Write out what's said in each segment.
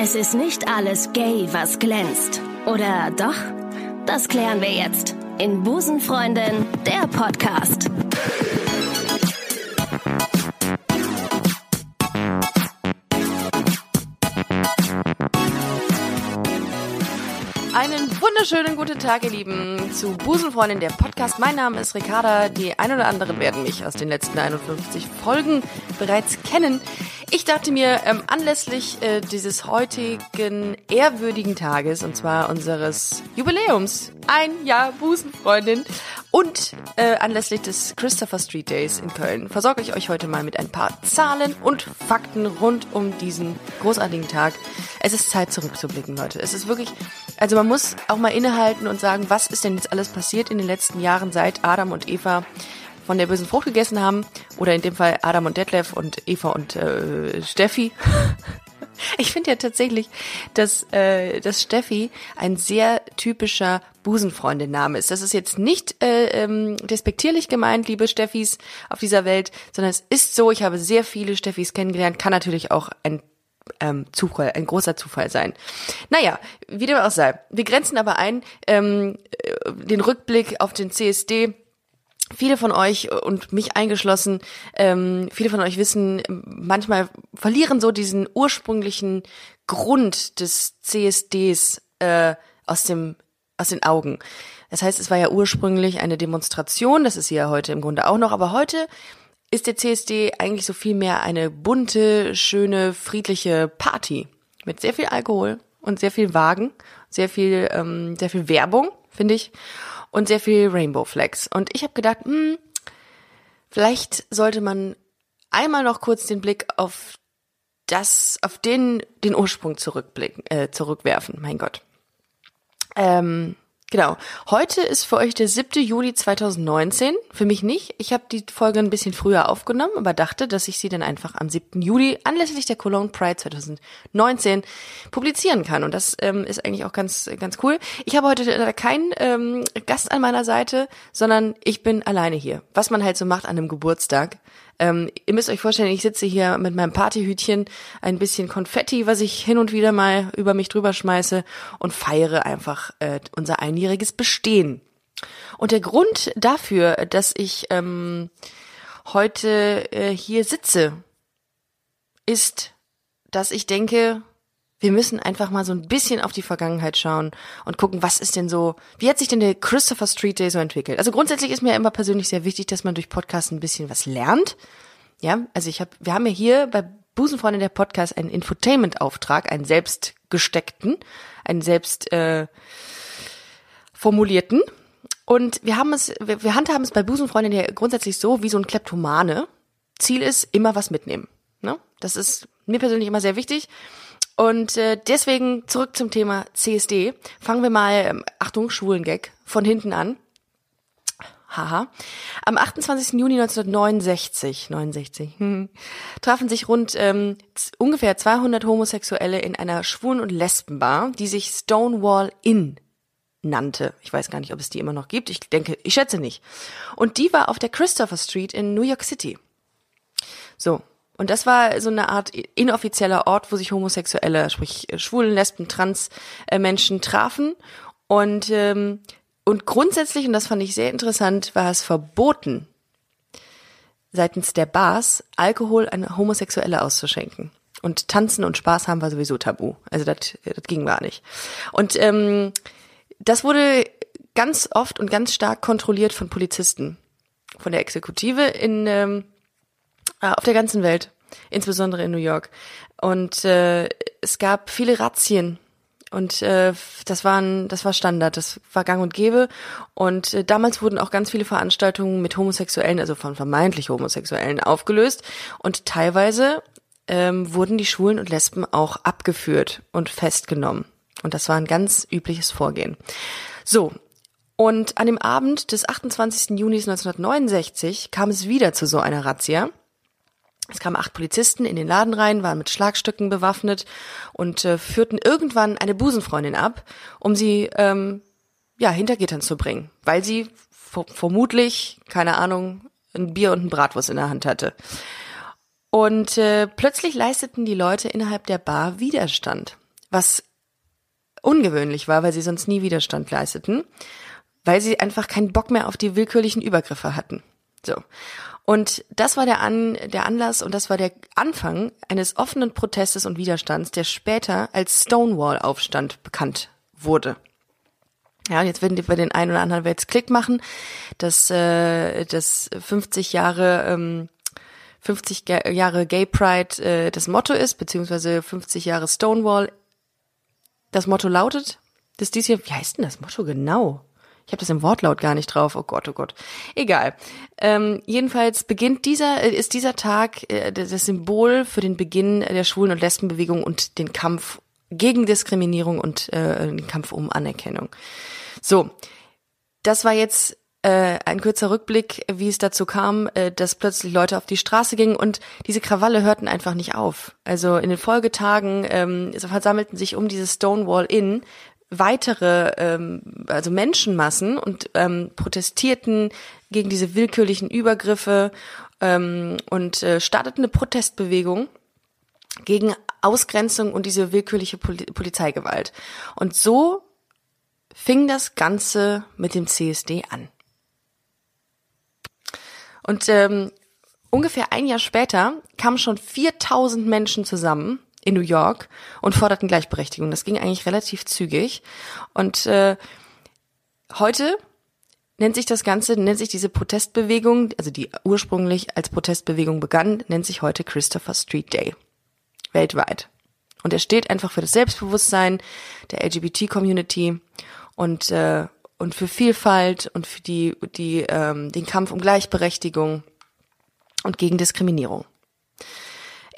Es ist nicht alles gay, was glänzt. Oder doch? Das klären wir jetzt in Busenfreundin, der Podcast. Einen wunderschönen guten Tag, ihr Lieben, zu Busenfreundin, der Podcast. Mein Name ist Ricarda. Die ein oder anderen werden mich aus den letzten 51 Folgen bereits kennen. Ich dachte mir, ähm, anlässlich äh, dieses heutigen ehrwürdigen Tages, und zwar unseres Jubiläums, ein Jahr Busenfreundin, und äh, anlässlich des Christopher Street Days in Köln, versorge ich euch heute mal mit ein paar Zahlen und Fakten rund um diesen großartigen Tag. Es ist Zeit zurückzublicken, Leute. Es ist wirklich, also man muss auch mal innehalten und sagen, was ist denn jetzt alles passiert in den letzten Jahren, seit Adam und Eva von der bösen Frucht gegessen haben, oder in dem Fall Adam und Detlef und Eva und äh, Steffi. Ich finde ja tatsächlich, dass, äh, dass Steffi ein sehr typischer Busenfreundin-Name ist. Das ist jetzt nicht äh, ähm, despektierlich gemeint, liebe Steffis auf dieser Welt, sondern es ist so, ich habe sehr viele Steffis kennengelernt, kann natürlich auch ein ähm, Zufall, ein großer Zufall sein. Naja, wie dem auch sei. Wir grenzen aber ein ähm, äh, den Rückblick auf den CSD Viele von euch und mich eingeschlossen, ähm, viele von euch wissen, manchmal verlieren so diesen ursprünglichen Grund des CSDs äh, aus dem aus den Augen. Das heißt, es war ja ursprünglich eine Demonstration, das ist sie ja heute im Grunde auch noch, aber heute ist der CSD eigentlich so viel mehr eine bunte, schöne, friedliche Party mit sehr viel Alkohol und sehr viel Wagen, sehr viel, ähm, sehr viel Werbung, finde ich und sehr viel Rainbow Flags. Und ich habe gedacht, hm, vielleicht sollte man einmal noch kurz den Blick auf das, auf den, den Ursprung zurückblicken, äh, zurückwerfen. Mein Gott. Ähm, Genau. Heute ist für euch der 7. Juli 2019. Für mich nicht. Ich habe die Folge ein bisschen früher aufgenommen, aber dachte, dass ich sie dann einfach am 7. Juli anlässlich der Cologne Pride 2019 publizieren kann. Und das ähm, ist eigentlich auch ganz, ganz cool. Ich habe heute keinen ähm, Gast an meiner Seite, sondern ich bin alleine hier. Was man halt so macht an einem Geburtstag. Ähm, ihr müsst euch vorstellen, ich sitze hier mit meinem Partyhütchen, ein bisschen Konfetti, was ich hin und wieder mal über mich drüber schmeiße und feiere einfach äh, unser einjähriges Bestehen. Und der Grund dafür, dass ich ähm, heute äh, hier sitze, ist, dass ich denke, wir müssen einfach mal so ein bisschen auf die Vergangenheit schauen und gucken, was ist denn so, wie hat sich denn der Christopher Street Day so entwickelt? Also grundsätzlich ist mir immer persönlich sehr wichtig, dass man durch Podcasts ein bisschen was lernt. Ja, also ich habe, wir haben ja hier bei Busenfreunde der Podcast einen Infotainment-Auftrag, einen selbst gesteckten, einen selbst äh, formulierten. Und wir haben es, wir, wir handhaben es bei Busenfreundin ja grundsätzlich so wie so ein Kleptomane. Ziel ist immer was mitnehmen. Ne? Das ist mir persönlich immer sehr wichtig. Und äh, deswegen zurück zum Thema CSD. Fangen wir mal, ähm, Achtung, Schwulengag, von hinten an. Haha. Am 28. Juni 1969, 69, hm, trafen sich rund ähm, ungefähr 200 Homosexuelle in einer Schwulen- und Lesbenbar, die sich Stonewall Inn nannte. Ich weiß gar nicht, ob es die immer noch gibt. Ich denke, ich schätze nicht. Und die war auf der Christopher Street in New York City. So, und das war so eine Art inoffizieller Ort, wo sich Homosexuelle, sprich äh, Schwulen, Lesben, Trans-Menschen trafen. Und, ähm, und grundsätzlich, und das fand ich sehr interessant, war es verboten, seitens der Bars Alkohol an Homosexuelle auszuschenken. Und tanzen und Spaß haben war sowieso tabu. Also das, das ging gar nicht. Und ähm, das wurde ganz oft und ganz stark kontrolliert von Polizisten, von der Exekutive in ähm, äh, auf der ganzen Welt, insbesondere in New York. Und äh, es gab viele Razzien und äh, das waren das war Standard, das war Gang und Gäbe und äh, damals wurden auch ganz viele Veranstaltungen mit Homosexuellen, also von vermeintlich Homosexuellen aufgelöst und teilweise ähm, wurden die Schwulen und Lesben auch abgeführt und festgenommen und das war ein ganz übliches Vorgehen. So, und an dem Abend des 28. Juni 1969 kam es wieder zu so einer Razzia es kamen acht Polizisten in den Laden rein, waren mit Schlagstücken bewaffnet und äh, führten irgendwann eine Busenfreundin ab, um sie ähm, ja hinter Gittern zu bringen, weil sie vermutlich keine Ahnung ein Bier und ein Bratwurst in der Hand hatte. Und äh, plötzlich leisteten die Leute innerhalb der Bar Widerstand. was ungewöhnlich war, weil sie sonst nie Widerstand leisteten, weil sie einfach keinen Bock mehr auf die willkürlichen Übergriffe hatten. So. Und das war der, An der Anlass und das war der Anfang eines offenen Protestes und Widerstands, der später als Stonewall-Aufstand bekannt wurde. Ja, und jetzt werden die bei den einen oder anderen jetzt Klick machen, dass äh, das 50 Jahre ähm, 50 Jahre Gay Pride äh, das Motto ist, beziehungsweise 50 Jahre Stonewall. Das Motto lautet, dass dies hier, wie heißt denn das Motto genau? Ich habe das im Wortlaut gar nicht drauf. Oh Gott, oh Gott. Egal. Ähm, jedenfalls beginnt dieser, äh, ist dieser Tag äh, das Symbol für den Beginn der Schwulen- und Lesbenbewegung und den Kampf gegen Diskriminierung und äh, den Kampf um Anerkennung. So, das war jetzt äh, ein kurzer Rückblick, wie es dazu kam, äh, dass plötzlich Leute auf die Straße gingen und diese Krawalle hörten einfach nicht auf. Also in den Folgetagen ähm, versammelten sich um dieses Stonewall Inn weitere, ähm, also Menschenmassen und ähm, protestierten gegen diese willkürlichen Übergriffe ähm, und äh, starteten eine Protestbewegung gegen Ausgrenzung und diese willkürliche Poli Polizeigewalt. Und so fing das Ganze mit dem CSD an. Und ähm, ungefähr ein Jahr später kamen schon 4000 Menschen zusammen in New York und forderten Gleichberechtigung. Das ging eigentlich relativ zügig. Und äh, heute nennt sich das Ganze, nennt sich diese Protestbewegung, also die ursprünglich als Protestbewegung begann, nennt sich heute Christopher Street Day. Weltweit. Und er steht einfach für das Selbstbewusstsein der LGBT-Community und, äh, und für Vielfalt und für die, die, ähm, den Kampf um Gleichberechtigung und gegen Diskriminierung.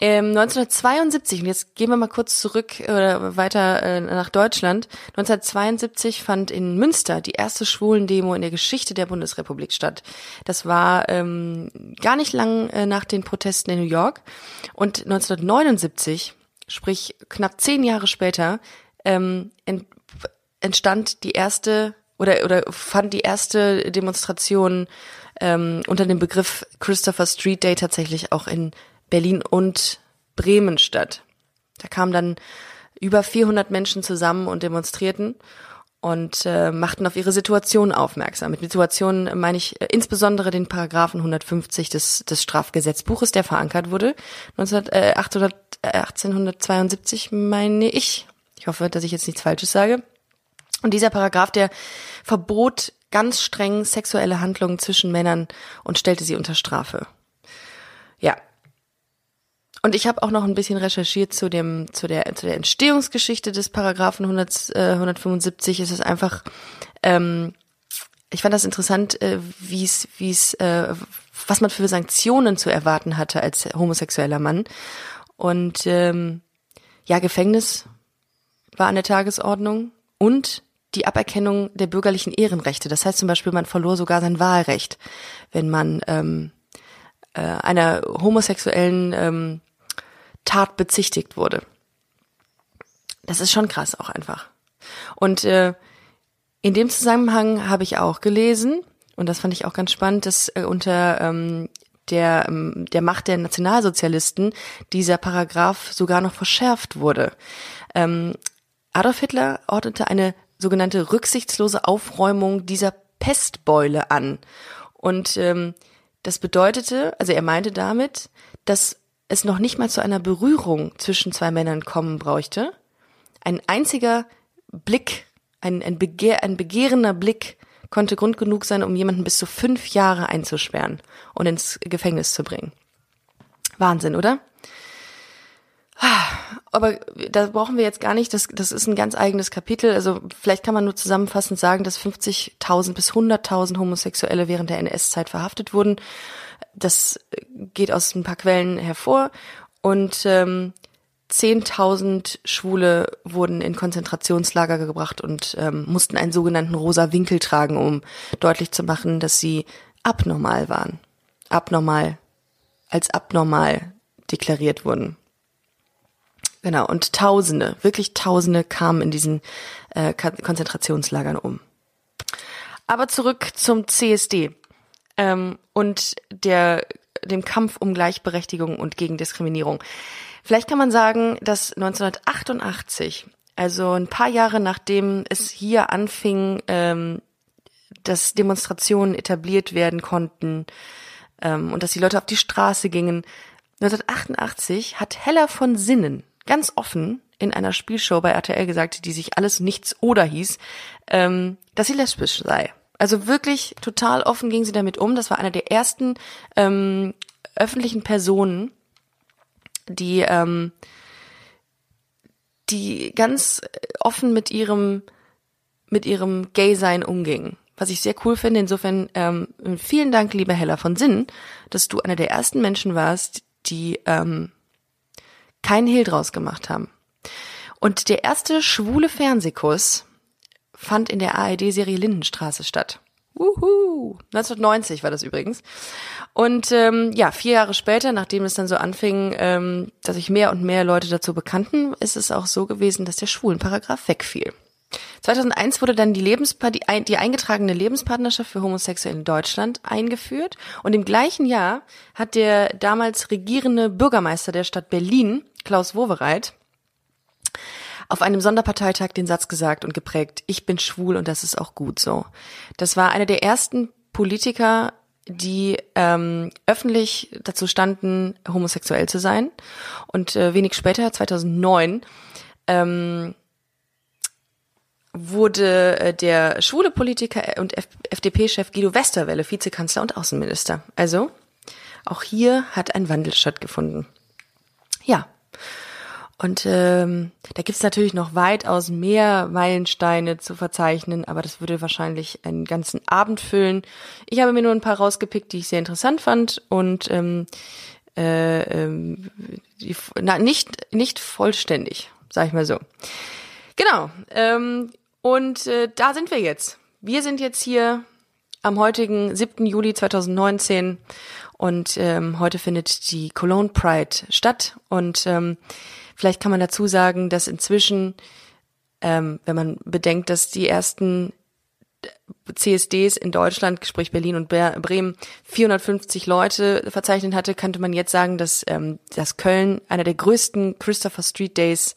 Ähm, 1972, und jetzt gehen wir mal kurz zurück oder weiter äh, nach Deutschland. 1972 fand in Münster die erste Schwulendemo in der Geschichte der Bundesrepublik statt. Das war ähm, gar nicht lang äh, nach den Protesten in New York. Und 1979, sprich knapp zehn Jahre später, ähm, entstand die erste oder oder fand die erste Demonstration ähm, unter dem Begriff Christopher Street Day tatsächlich auch in Berlin und Bremen statt. Da kamen dann über 400 Menschen zusammen und demonstrierten und äh, machten auf ihre Situation aufmerksam. Mit Situation meine ich äh, insbesondere den Paragraphen 150 des, des Strafgesetzbuches, der verankert wurde, 19, äh, 800, äh, 1872 meine ich. Ich hoffe, dass ich jetzt nichts Falsches sage. Und dieser Paragraph, der verbot ganz streng sexuelle Handlungen zwischen Männern und stellte sie unter Strafe. Ja. Und ich habe auch noch ein bisschen recherchiert zu dem zu der zu der Entstehungsgeschichte des Paragraphen 100, äh, 175. Es ist einfach ähm, ich fand das interessant, äh, wie es wie es äh, was man für Sanktionen zu erwarten hatte als homosexueller Mann. Und ähm, ja, Gefängnis war an der Tagesordnung und die Aberkennung der bürgerlichen Ehrenrechte. Das heißt zum Beispiel, man verlor sogar sein Wahlrecht, wenn man ähm, äh, einer homosexuellen ähm, Tat bezichtigt wurde. Das ist schon krass auch einfach. Und äh, in dem Zusammenhang habe ich auch gelesen, und das fand ich auch ganz spannend, dass äh, unter ähm, der, ähm, der Macht der Nationalsozialisten dieser Paragraph sogar noch verschärft wurde. Ähm, Adolf Hitler ordnete eine sogenannte rücksichtslose Aufräumung dieser Pestbeule an. Und ähm, das bedeutete, also er meinte damit, dass es noch nicht mal zu einer Berührung zwischen zwei Männern kommen bräuchte. Ein einziger Blick, ein, ein, Begehr, ein begehrender Blick konnte Grund genug sein, um jemanden bis zu fünf Jahre einzusperren und ins Gefängnis zu bringen. Wahnsinn, oder? Aber da brauchen wir jetzt gar nicht, das, das ist ein ganz eigenes Kapitel. Also vielleicht kann man nur zusammenfassend sagen, dass 50.000 bis 100.000 Homosexuelle während der NS-Zeit verhaftet wurden. Das geht aus ein paar Quellen hervor. Und ähm, 10.000 Schwule wurden in Konzentrationslager gebracht und ähm, mussten einen sogenannten rosa Winkel tragen, um deutlich zu machen, dass sie abnormal waren. Abnormal, als abnormal deklariert wurden. Genau, und Tausende, wirklich Tausende kamen in diesen äh, Konzentrationslagern um. Aber zurück zum CSD ähm, und der, dem Kampf um Gleichberechtigung und gegen Diskriminierung. Vielleicht kann man sagen, dass 1988 Also ein paar Jahre nachdem es hier anfing, ähm, dass Demonstrationen etabliert werden konnten ähm, und dass die Leute auf die Straße gingen. 1988 hat Hella von Sinnen ganz offen in einer Spielshow bei RTL gesagt, die sich alles nichts oder hieß, ähm, dass sie lesbisch sei. Also wirklich total offen ging sie damit um. Das war eine der ersten ähm, öffentlichen Personen, die ähm, die ganz offen mit ihrem mit ihrem Gay-Sein umging. Was ich sehr cool finde. Insofern ähm, vielen Dank, liebe Hella von Sinn, dass du einer der ersten Menschen warst, die ähm, keinen Hehl draus gemacht haben. Und der erste schwule Fernsehkuss fand in der ARD-Serie Lindenstraße statt. Wuhu! 1990 war das übrigens. Und ähm, ja, vier Jahre später, nachdem es dann so anfing, ähm, dass sich mehr und mehr Leute dazu bekannten, ist es auch so gewesen, dass der Schwulenparagraph wegfiel. 2001 wurde dann die, Lebenspa die, die eingetragene Lebenspartnerschaft für Homosexuelle in Deutschland eingeführt und im gleichen Jahr hat der damals regierende Bürgermeister der Stadt Berlin, Klaus Wowereit, auf einem Sonderparteitag den Satz gesagt und geprägt, ich bin schwul und das ist auch gut so. Das war einer der ersten Politiker, die ähm, öffentlich dazu standen, homosexuell zu sein. Und äh, wenig später, 2009, ähm, wurde äh, der schwule Politiker und FDP-Chef Guido Westerwelle Vizekanzler und Außenminister. Also auch hier hat ein Wandel stattgefunden. Ja. Und ähm, da gibt's natürlich noch weitaus mehr Meilensteine zu verzeichnen, aber das würde wahrscheinlich einen ganzen Abend füllen. Ich habe mir nur ein paar rausgepickt, die ich sehr interessant fand und ähm, äh, ähm, die, na, nicht nicht vollständig, sag ich mal so. Genau. Ähm, und äh, da sind wir jetzt. Wir sind jetzt hier am heutigen 7. Juli 2019 und ähm, heute findet die Cologne Pride statt. Und ähm, vielleicht kann man dazu sagen, dass inzwischen, ähm, wenn man bedenkt, dass die ersten CSDs in Deutschland, sprich Berlin und Bremen, 450 Leute verzeichnet hatte, könnte man jetzt sagen, dass, ähm, dass Köln einer der größten Christopher Street Days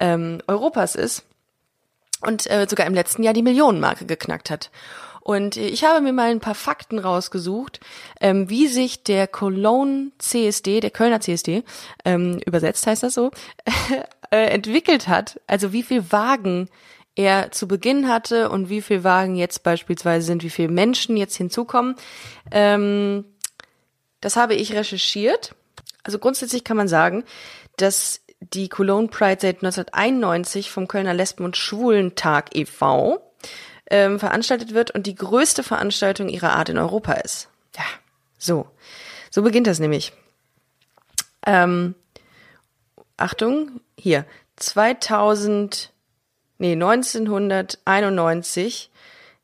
ähm, Europas ist und äh, sogar im letzten Jahr die Millionenmarke geknackt hat. Und äh, ich habe mir mal ein paar Fakten rausgesucht, ähm, wie sich der Cologne CSD, der Kölner CSD, ähm, übersetzt heißt das so, äh, entwickelt hat. Also wie viel Wagen er zu Beginn hatte und wie viel Wagen jetzt beispielsweise sind, wie viele Menschen jetzt hinzukommen. Ähm, das habe ich recherchiert. Also grundsätzlich kann man sagen, dass die Cologne Pride seit 1991 vom Kölner Lesben- und Schwulentag e.V. Ähm, veranstaltet wird und die größte Veranstaltung ihrer Art in Europa ist. Ja, so. So beginnt das nämlich. Ähm, Achtung, hier. 2000, nee, 1991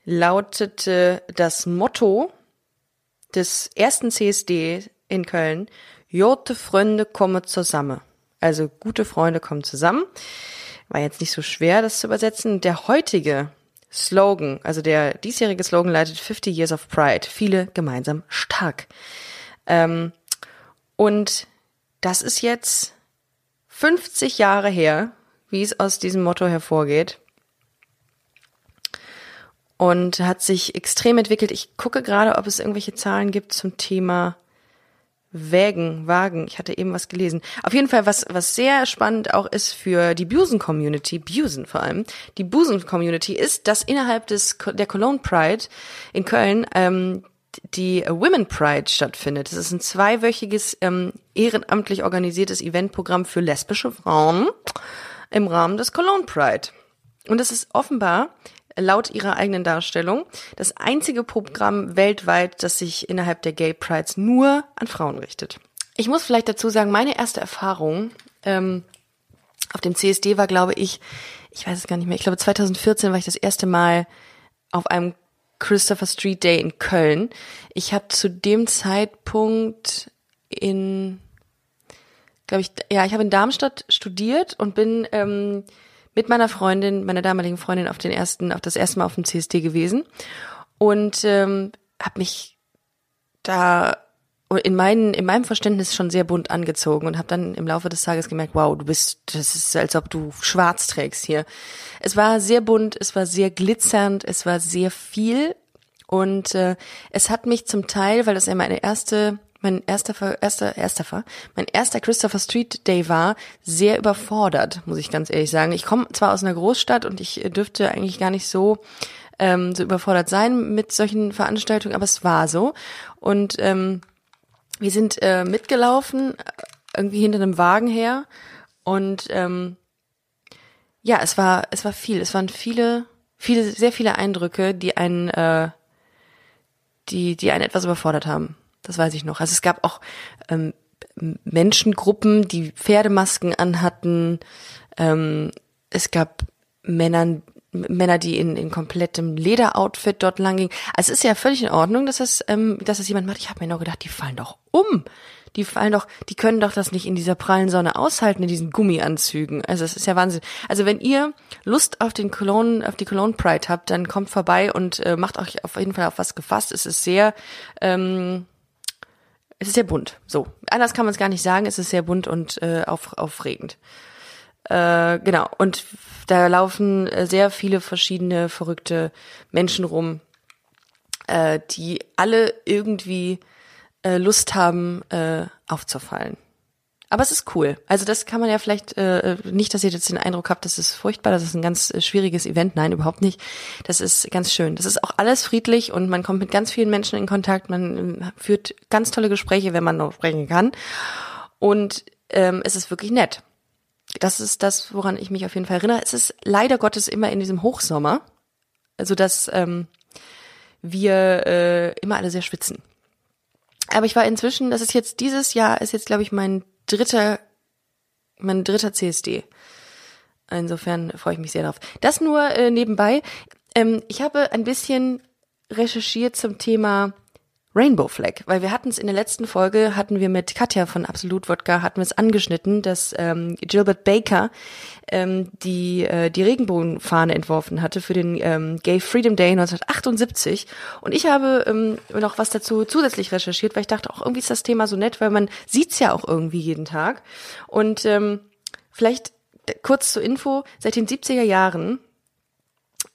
lautete das Motto des ersten CSD in Köln, Jote Freunde komme zusammen. Also gute Freunde kommen zusammen. War jetzt nicht so schwer, das zu übersetzen. Der heutige Slogan, also der diesjährige Slogan leitet 50 Years of Pride. Viele gemeinsam stark. Ähm, und das ist jetzt 50 Jahre her, wie es aus diesem Motto hervorgeht. Und hat sich extrem entwickelt. Ich gucke gerade, ob es irgendwelche Zahlen gibt zum Thema Wägen, Wagen. Ich hatte eben was gelesen. Auf jeden Fall, was, was sehr spannend auch ist für die Busen-Community, Busen vor allem, die Busen-Community ist, dass innerhalb des, der Cologne Pride in Köln, ähm, die Women Pride stattfindet. Das ist ein zweiwöchiges, ähm, ehrenamtlich organisiertes Eventprogramm für lesbische Frauen im Rahmen des Cologne Pride. Und es ist offenbar laut ihrer eigenen Darstellung das einzige Programm weltweit, das sich innerhalb der Gay Prides nur an Frauen richtet. Ich muss vielleicht dazu sagen, meine erste Erfahrung ähm, auf dem CSD war, glaube ich, ich weiß es gar nicht mehr, ich glaube 2014 war ich das erste Mal auf einem Christopher Street Day in Köln. Ich habe zu dem Zeitpunkt in, glaube ich, ja, ich habe in Darmstadt studiert und bin ähm, mit meiner Freundin, meiner damaligen Freundin auf den ersten, auf das erste Mal auf dem CSD gewesen und ähm, habe mich da in, meinen, in meinem Verständnis schon sehr bunt angezogen und habe dann im Laufe des Tages gemerkt, wow, du bist, das ist, als ob du schwarz trägst hier. Es war sehr bunt, es war sehr glitzernd, es war sehr viel und äh, es hat mich zum Teil, weil das ja meine erste mein erster, erster, erster, mein erster Christopher Street Day war, sehr überfordert, muss ich ganz ehrlich sagen. Ich komme zwar aus einer Großstadt und ich dürfte eigentlich gar nicht so ähm, so überfordert sein mit solchen Veranstaltungen, aber es war so. Und ähm, wir sind äh, mitgelaufen, irgendwie hinter einem Wagen her. Und ähm, ja, es war, es war viel. Es waren viele, viele, sehr viele Eindrücke, die einen, äh, die, die einen etwas überfordert haben. Das weiß ich noch. Also es gab auch ähm, Menschengruppen, die Pferdemasken anhatten. Ähm, es gab Männern, Männer, die in, in komplettem Lederoutfit dort langgingen. Also es ist ja völlig in Ordnung, dass das, ähm, dass das jemand macht. Ich habe mir noch gedacht, die fallen doch um. Die fallen doch, die können doch das nicht in dieser prallen Sonne aushalten, in diesen Gummianzügen. Also es ist ja Wahnsinn. Also wenn ihr Lust auf den Cologne, auf die Cologne Pride habt, dann kommt vorbei und äh, macht euch auf jeden Fall auf was gefasst. Es ist sehr, ähm, es ist sehr bunt. So. Anders kann man es gar nicht sagen. Es ist sehr bunt und äh, auf, aufregend. Äh, genau. Und da laufen äh, sehr viele verschiedene verrückte Menschen rum, äh, die alle irgendwie äh, Lust haben, äh, aufzufallen. Aber es ist cool. Also das kann man ja vielleicht äh, nicht, dass ihr jetzt den Eindruck habt, das ist furchtbar, das ist ein ganz äh, schwieriges Event. Nein, überhaupt nicht. Das ist ganz schön. Das ist auch alles friedlich und man kommt mit ganz vielen Menschen in Kontakt. Man äh, führt ganz tolle Gespräche, wenn man noch sprechen kann. Und ähm, es ist wirklich nett das ist das, woran ich mich auf jeden Fall erinnere. Es ist leider Gottes immer in diesem Hochsommer, also dass ähm, wir äh, immer alle sehr schwitzen. Aber ich war inzwischen, das ist jetzt dieses Jahr, ist jetzt glaube ich mein dritter, mein dritter CSD. Insofern freue ich mich sehr darauf. Das nur äh, nebenbei. Ähm, ich habe ein bisschen recherchiert zum Thema Rainbow Flag, weil wir hatten es in der letzten Folge, hatten wir mit Katja von Absolut Wodka, hatten wir es angeschnitten, dass ähm, Gilbert Baker ähm, die, äh, die Regenbogenfahne entworfen hatte für den ähm, Gay Freedom Day 1978. Und ich habe ähm, noch was dazu zusätzlich recherchiert, weil ich dachte, auch irgendwie ist das Thema so nett, weil man sieht's ja auch irgendwie jeden Tag. Und ähm, vielleicht kurz zur Info, seit den 70er Jahren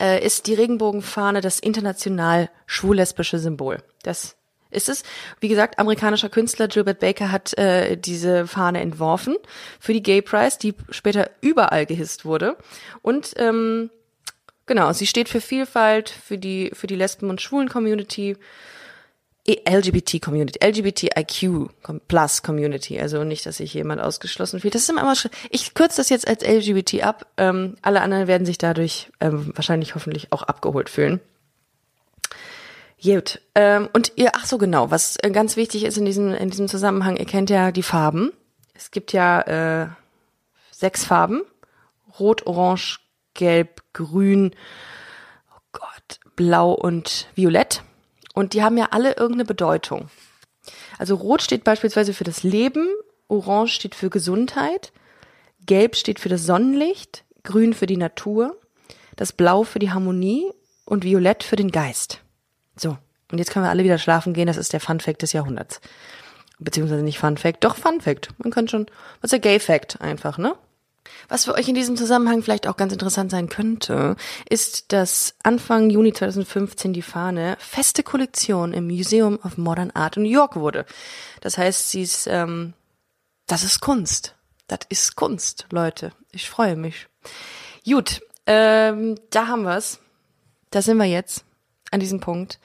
äh, ist die Regenbogenfahne das international schwul-lesbische Symbol. Das ist es. Wie gesagt, amerikanischer Künstler Gilbert Baker hat äh, diese Fahne entworfen für die Gay Prize, die später überall gehisst wurde. Und ähm, genau, sie steht für Vielfalt, für die für die Lesben- und Schwulen-Community. LGBT-Community, LGBTIQ plus Community, also nicht, dass sich jemand ausgeschlossen fühlt. Das ist immer schon, ich kürze das jetzt als LGBT ab. Ähm, alle anderen werden sich dadurch ähm, wahrscheinlich hoffentlich auch abgeholt fühlen. Gut. Ähm, und ihr, ach so genau, was äh, ganz wichtig ist in diesem, in diesem Zusammenhang, ihr kennt ja die Farben. Es gibt ja äh, sechs Farben. Rot, Orange, Gelb, Grün, oh Gott, Blau und Violett. Und die haben ja alle irgendeine Bedeutung. Also Rot steht beispielsweise für das Leben, Orange steht für Gesundheit, Gelb steht für das Sonnenlicht, Grün für die Natur, das Blau für die Harmonie und Violett für den Geist. So, und jetzt können wir alle wieder schlafen gehen. Das ist der Fun Fact des Jahrhunderts. Beziehungsweise nicht Fun Fact, doch Fun Fact. Man kann schon, was ist der Gay Fact einfach, ne? Was für euch in diesem Zusammenhang vielleicht auch ganz interessant sein könnte, ist, dass Anfang Juni 2015 die Fahne feste Kollektion im Museum of Modern Art in New York wurde. Das heißt, sie ist, ähm, das ist Kunst. Das ist Kunst, Leute. Ich freue mich. Gut, ähm, da haben wir's. Da sind wir jetzt an diesem Punkt.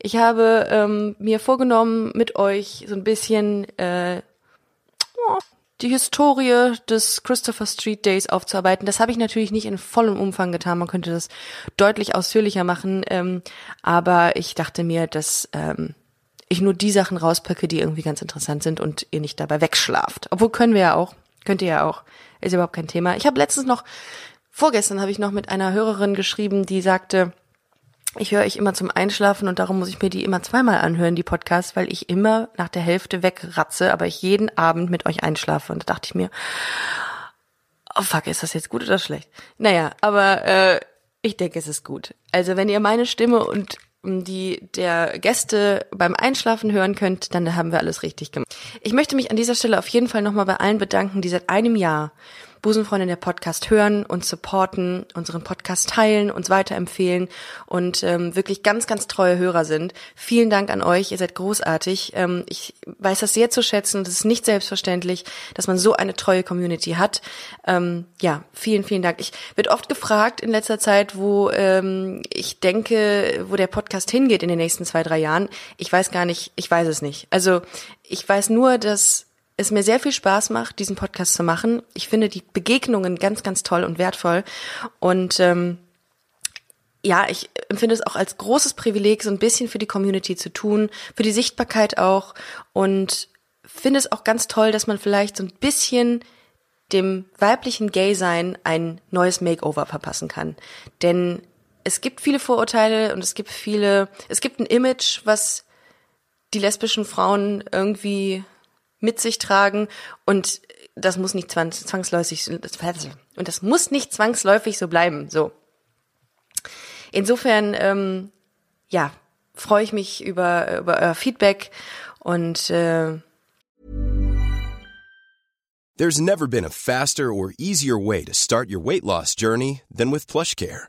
Ich habe ähm, mir vorgenommen, mit euch so ein bisschen äh, die Historie des Christopher Street Days aufzuarbeiten. Das habe ich natürlich nicht in vollem Umfang getan. Man könnte das deutlich ausführlicher machen. Ähm, aber ich dachte mir, dass ähm, ich nur die Sachen rauspacke, die irgendwie ganz interessant sind und ihr nicht dabei wegschlaft. Obwohl können wir ja auch. Könnt ihr ja auch. Ist überhaupt kein Thema. Ich habe letztens noch, vorgestern habe ich noch mit einer Hörerin geschrieben, die sagte, ich höre euch immer zum Einschlafen und darum muss ich mir die immer zweimal anhören, die Podcasts, weil ich immer nach der Hälfte wegratze, aber ich jeden Abend mit euch einschlafe. Und da dachte ich mir, oh fuck, ist das jetzt gut oder schlecht? Naja, aber äh, ich denke, es ist gut. Also wenn ihr meine Stimme und die der Gäste beim Einschlafen hören könnt, dann haben wir alles richtig gemacht. Ich möchte mich an dieser Stelle auf jeden Fall nochmal bei allen bedanken, die seit einem Jahr Busenfreundin der Podcast hören und supporten, unseren Podcast teilen, uns weiterempfehlen und ähm, wirklich ganz, ganz treue Hörer sind. Vielen Dank an euch, ihr seid großartig. Ähm, ich weiß das sehr zu schätzen. Das ist nicht selbstverständlich, dass man so eine treue Community hat. Ähm, ja, vielen, vielen Dank. Ich wird oft gefragt in letzter Zeit, wo ähm, ich denke, wo der Podcast hingeht in den nächsten zwei, drei Jahren. Ich weiß gar nicht, ich weiß es nicht. Also ich weiß nur, dass es mir sehr viel Spaß macht, diesen Podcast zu machen. Ich finde die Begegnungen ganz, ganz toll und wertvoll. Und ähm, ja, ich empfinde es auch als großes Privileg, so ein bisschen für die Community zu tun, für die Sichtbarkeit auch. Und finde es auch ganz toll, dass man vielleicht so ein bisschen dem weiblichen Gay-Sein ein neues Makeover verpassen kann. Denn es gibt viele Vorurteile und es gibt viele, es gibt ein Image, was die lesbischen Frauen irgendwie mit sich tragen und das muss nicht zwangsläufig und das muss nicht zwangsläufig so bleiben. So. Insofern, ähm, ja, freue ich mich über über euer Feedback und äh, There's never been a faster or easier way to start your weight loss journey than with PlushCare.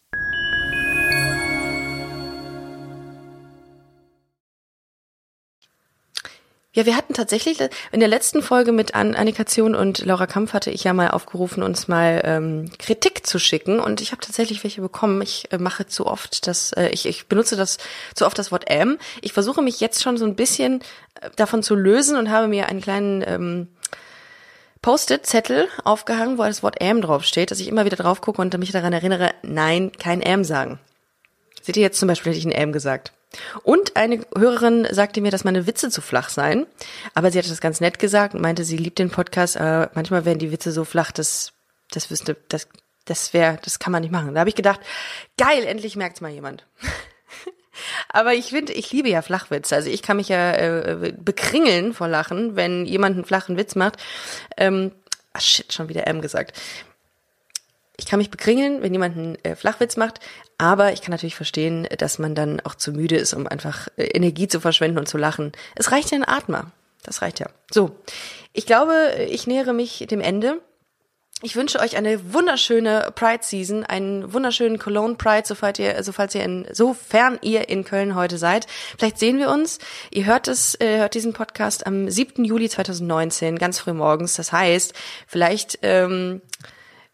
Ja, wir hatten tatsächlich in der letzten Folge mit Annika Zion und Laura Kampf hatte ich ja mal aufgerufen, uns mal ähm, Kritik zu schicken und ich habe tatsächlich welche bekommen. Ich äh, mache zu oft das, äh, ich, ich benutze das zu oft das Wort M. Ich versuche mich jetzt schon so ein bisschen äh, davon zu lösen und habe mir einen kleinen ähm, Post-it-Zettel aufgehangen, wo das Wort M draufsteht, dass ich immer wieder drauf gucke und mich daran erinnere, nein, kein M sagen. Seht ihr jetzt zum Beispiel, hätte ich ein M gesagt. Und eine Hörerin sagte mir, dass meine Witze zu flach seien. Aber sie hatte das ganz nett gesagt und meinte, sie liebt den Podcast, aber manchmal werden die Witze so flach, dass das wüsste, das, das wäre, das kann man nicht machen. Da habe ich gedacht, geil, endlich merkt's mal jemand. aber ich finde, ich liebe ja Flachwitze. Also ich kann mich ja äh, bekringeln vor Lachen, wenn jemand einen flachen Witz macht. Ähm, ach shit, schon wieder M gesagt ich kann mich bekringeln, wenn jemand einen äh, Flachwitz macht, aber ich kann natürlich verstehen, dass man dann auch zu müde ist, um einfach äh, Energie zu verschwenden und zu lachen. Es reicht ja ein Atmer. Das reicht ja. So, ich glaube, ich nähere mich dem Ende. Ich wünsche euch eine wunderschöne Pride Season, einen wunderschönen Cologne Pride, sofern ihr, sofern ihr in, sofern ihr in Köln heute seid. Vielleicht sehen wir uns. Ihr hört es, äh, hört diesen Podcast am 7. Juli 2019, ganz früh morgens. Das heißt, vielleicht ähm,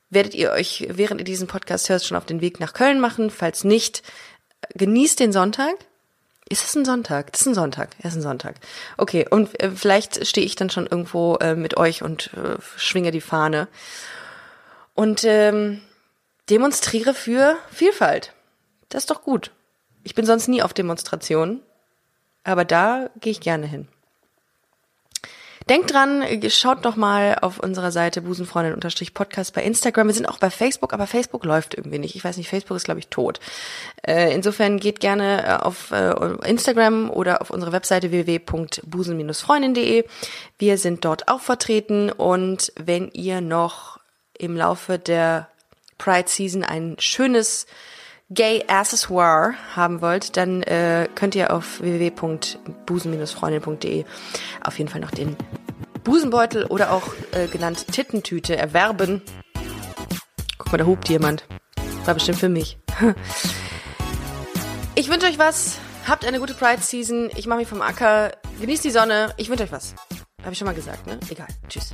werdet ihr euch, während ihr diesen Podcast hört, schon auf den Weg nach Köln machen. Falls nicht, genießt den Sonntag. Ist es ein Sonntag? Das ist ein Sonntag. Er ist ein Sonntag. Okay, und äh, vielleicht stehe ich dann schon irgendwo äh, mit euch und äh, schwinge die Fahne. Und ähm, demonstriere für Vielfalt. Das ist doch gut. Ich bin sonst nie auf Demonstrationen, aber da gehe ich gerne hin. Denkt dran, schaut doch mal auf unserer Seite busenfreundin-podcast bei Instagram. Wir sind auch bei Facebook, aber Facebook läuft irgendwie nicht. Ich weiß nicht, Facebook ist, glaube ich, tot. Äh, insofern geht gerne äh, auf äh, Instagram oder auf unsere Webseite www.busen-freundin.de. Wir sind dort auch vertreten und wenn ihr noch im Laufe der Pride Season ein schönes Gay Accessoire haben wollt, dann äh, könnt ihr auf www.busen-freundin.de auf jeden Fall noch den Busenbeutel oder auch äh, genannt Tittentüte erwerben. Guck mal, da hupt jemand. War bestimmt für mich. Ich wünsche euch was. Habt eine gute Pride Season. Ich mache mich vom Acker. Genießt die Sonne. Ich wünsche euch was. Habe ich schon mal gesagt, ne? Egal. Tschüss.